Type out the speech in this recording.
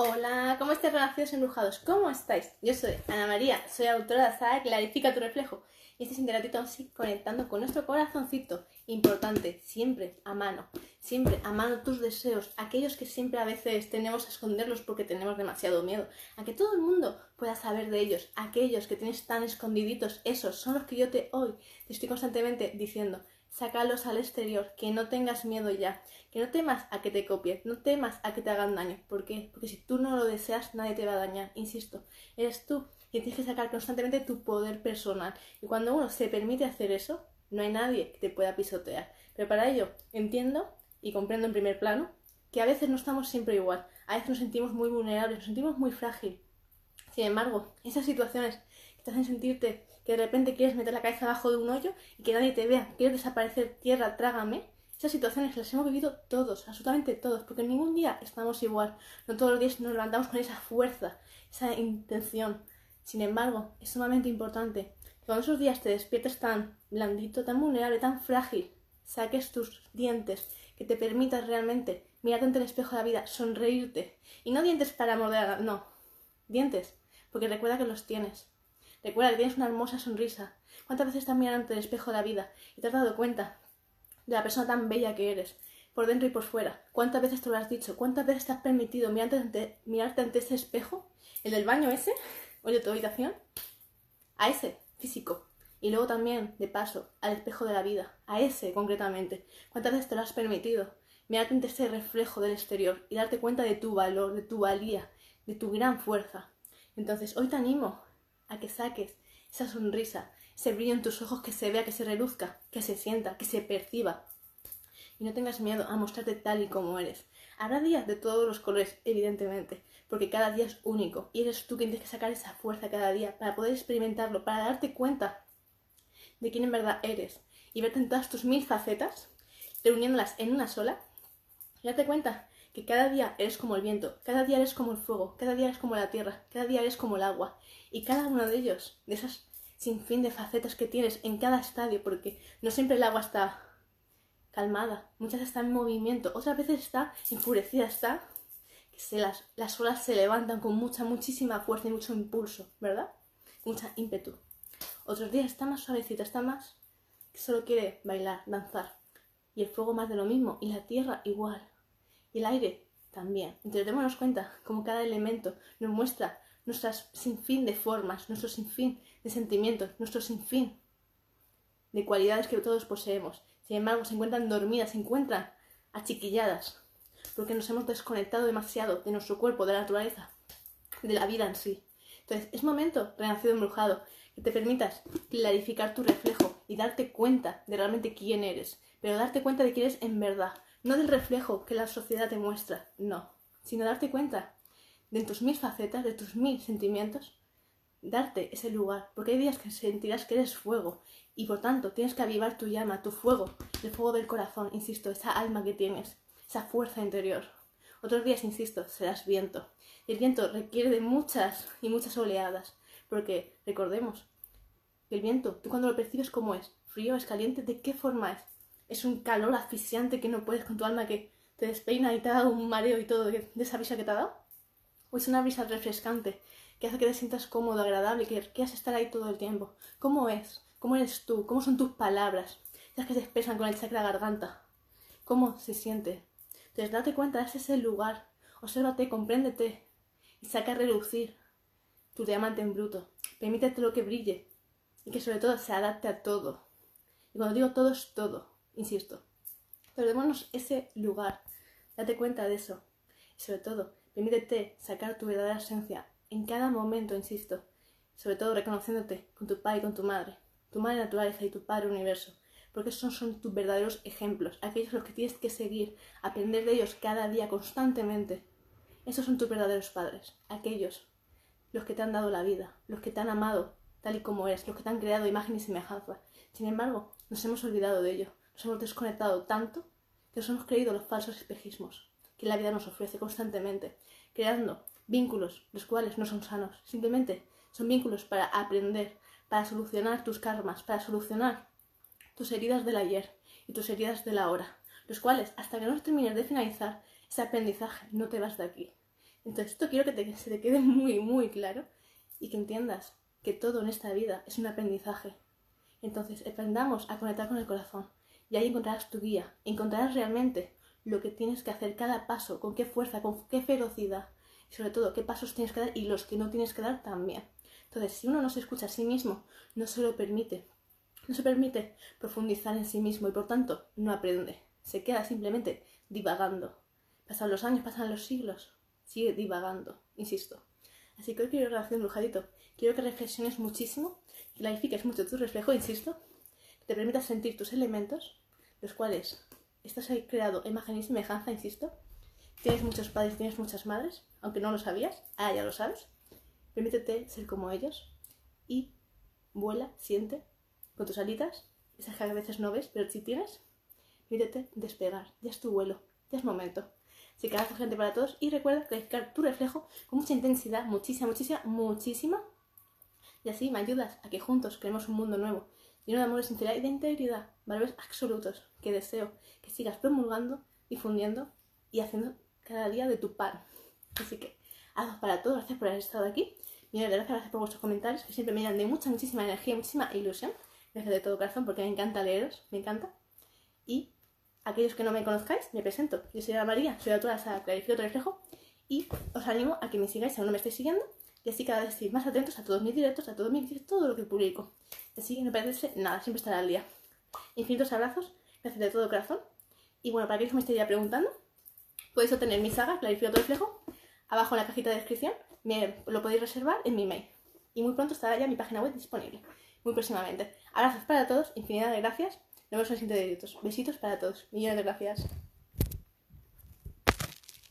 Hola, ¿cómo estáis renacidos embrujados? ¿Cómo estáis? Yo soy Ana María, soy autora de la saga Clarifica tu reflejo. Y este es Interatito así conectando con nuestro corazoncito. Importante, siempre a mano. Siempre a mano tus deseos, aquellos que siempre a veces tenemos a esconderlos porque tenemos demasiado miedo. A que todo el mundo pueda saber de ellos. Aquellos que tienes tan escondiditos, esos son los que yo te hoy te estoy constantemente diciendo sácalos al exterior, que no tengas miedo ya, que no temas a que te copien, no temas a que te hagan daño. ¿Por qué? Porque si tú no lo deseas, nadie te va a dañar, insisto, eres tú quien tienes que sacar constantemente tu poder personal. Y cuando uno se permite hacer eso, no hay nadie que te pueda pisotear. Pero para ello entiendo y comprendo en primer plano que a veces no estamos siempre igual, a veces nos sentimos muy vulnerables, nos sentimos muy frágil. Sin embargo, esas situaciones que te hacen sentirte de repente quieres meter la cabeza abajo de un hoyo y que nadie te vea, quieres desaparecer, tierra, trágame. Esas situaciones las hemos vivido todos, absolutamente todos, porque ningún día estamos igual. No todos los días nos levantamos con esa fuerza, esa intención. Sin embargo, es sumamente importante que cuando esos días te despiertes tan blandito, tan vulnerable, tan frágil, saques tus dientes, que te permitas realmente mirarte ante el espejo de la vida, sonreírte. Y no dientes para morder, no, dientes, porque recuerda que los tienes. Recuerda que tienes una hermosa sonrisa. ¿Cuántas veces estás mirando ante el espejo de la vida y te has dado cuenta de la persona tan bella que eres, por dentro y por fuera? ¿Cuántas veces te lo has dicho? ¿Cuántas veces te has permitido mirarte ante, mirarte ante ese espejo? ¿El del baño ese? ¿O el de tu habitación? A ese, físico. Y luego también, de paso, al espejo de la vida, a ese concretamente. ¿Cuántas veces te lo has permitido? Mirarte ante ese reflejo del exterior y darte cuenta de tu valor, de tu valía, de tu gran fuerza. Entonces, hoy te animo a que saques esa sonrisa, ese brillo en tus ojos que se vea, que se reduzca, que se sienta, que se perciba. Y no tengas miedo a mostrarte tal y como eres. Habrá días de todos los colores, evidentemente, porque cada día es único y eres tú quien tienes que sacar esa fuerza cada día para poder experimentarlo, para darte cuenta de quién en verdad eres y verte en todas tus mil facetas, reuniéndolas en una sola, y darte cuenta que cada día eres como el viento, cada día eres como el fuego, cada día eres como la tierra, cada día eres como el agua, y cada uno de ellos, de esas sinfín de facetas que tienes en cada estadio, porque no siempre el agua está calmada, muchas está en movimiento, otras veces está enfurecida, está que se las, las olas se levantan con mucha, muchísima fuerza y mucho impulso, ¿verdad? Mucha ímpetu. Otros días está más suavecita, está más que solo quiere bailar, danzar. Y el fuego más de lo mismo, y la tierra igual. El aire también. Entonces démonos cuenta como cada elemento nos muestra nuestras sinfín de formas, nuestro sinfín de sentimientos, nuestro sinfín de cualidades que todos poseemos. Sin embargo, se encuentran dormidas, se encuentran achiquilladas, porque nos hemos desconectado demasiado de nuestro cuerpo, de la naturaleza, de la vida en sí. Entonces, es momento, renacido embrujado, que te permitas clarificar tu reflejo y darte cuenta de realmente quién eres, pero darte cuenta de quién eres en verdad, no del reflejo que la sociedad te muestra, no, sino darte cuenta de tus mil facetas, de tus mil sentimientos, darte ese lugar, porque hay días que sentirás que eres fuego y por tanto tienes que avivar tu llama, tu fuego, el fuego del corazón, insisto, esa alma que tienes, esa fuerza interior. Otros días, insisto, serás viento. El viento requiere de muchas y muchas oleadas, porque recordemos el viento, tú cuando lo percibes, ¿cómo es? ¿Frío? ¿Es caliente? ¿De qué forma es? Es un calor asfixiante que no puedes con tu alma que te despeina y te ha dado un mareo y todo de esa brisa que te ha dado. O es una brisa refrescante que hace que te sientas cómodo, agradable, que quieras estar ahí todo el tiempo. ¿Cómo es? ¿Cómo eres tú? ¿Cómo son tus palabras? Esas que se expresan con el chakra garganta. ¿Cómo se siente? Entonces date cuenta, ese es el lugar. Obsérvate, compréndete y saca a relucir tu diamante en bruto. Permítete lo que brille y que sobre todo se adapte a todo. Y cuando digo todo es todo, insisto. Pero démonos ese lugar. Date cuenta de eso. Y sobre todo, Permítete sacar tu verdadera esencia en cada momento, insisto, sobre todo reconociéndote con tu padre y con tu madre, tu madre naturaleza y tu padre universo, porque esos son tus verdaderos ejemplos, aquellos los que tienes que seguir, aprender de ellos cada día constantemente. Esos son tus verdaderos padres, aquellos los que te han dado la vida, los que te han amado tal y como eres, los que te han creado imagen y semejanza. Sin embargo, nos hemos olvidado de ello, nos hemos desconectado tanto que nos hemos creído los falsos espejismos que la vida nos ofrece constantemente, creando vínculos los cuales no son sanos, simplemente son vínculos para aprender, para solucionar tus karmas, para solucionar tus heridas del ayer y tus heridas de la hora, los cuales hasta que no termines de finalizar ese aprendizaje no te vas de aquí. Entonces, esto quiero que te, se te quede muy, muy claro y que entiendas que todo en esta vida es un aprendizaje. Entonces, aprendamos a conectar con el corazón y ahí encontrarás tu guía, encontrarás realmente lo que tienes que hacer cada paso, con qué fuerza, con qué ferocidad y sobre todo qué pasos tienes que dar y los que no tienes que dar también. Entonces, si uno no se escucha a sí mismo, no se lo permite, no se permite profundizar en sí mismo y por tanto no aprende, se queda simplemente divagando. Pasan los años, pasan los siglos, sigue divagando, insisto. Así que hoy quiero relación brujadito. Quiero que reflexiones muchísimo, clarifiques mucho tu reflejo, insisto, te permitas sentir tus elementos, los cuales estás ahí creado imagen y semejanza, insisto. Tienes muchos padres, tienes muchas madres, aunque no lo sabías, ahora ya lo sabes. Permítete ser como ellos y vuela, siente con tus alitas, esas que a veces no ves, pero si tienes, permítete despegar, ya es tu vuelo, ya es momento. Así que abrazo gente para todos y recuerda clarificar tu reflejo con mucha intensidad, muchísima, muchísima, muchísima. Y así me ayudas a que juntos creemos un mundo nuevo, lleno de amor, sinceridad y de integridad, valores absolutos que deseo que sigas promulgando, difundiendo y haciendo cada día de tu pan. Así que, abrazo para todos, gracias por haber estado aquí. Millones de gracias, gracias por vuestros comentarios, que siempre me dan de mucha, muchísima energía, muchísima ilusión. Gracias de todo corazón, porque me encanta leeros, me encanta. Y aquellos que no me conozcáis, me presento. Yo soy Ana María, soy autora de Clarifico reflejo y os animo a que me sigáis si aún no me estáis siguiendo y así cada vez estéis más atentos a todos mis directos, a todos mis vídeos, todo lo que publico. Así no perderse nada, siempre estará al día. Infinitos abrazos, gracias de todo corazón. Y bueno, para que me estéis preguntando, podéis obtener mi saga Clarifico tu reflejo abajo en la cajita de descripción. Me, lo podéis reservar en mi mail. Y muy pronto estará ya mi página web disponible. Muy próximamente. Abrazos para todos, infinidad de gracias. Nos vemos en los siguientes. Besitos para todos. Millones de gracias.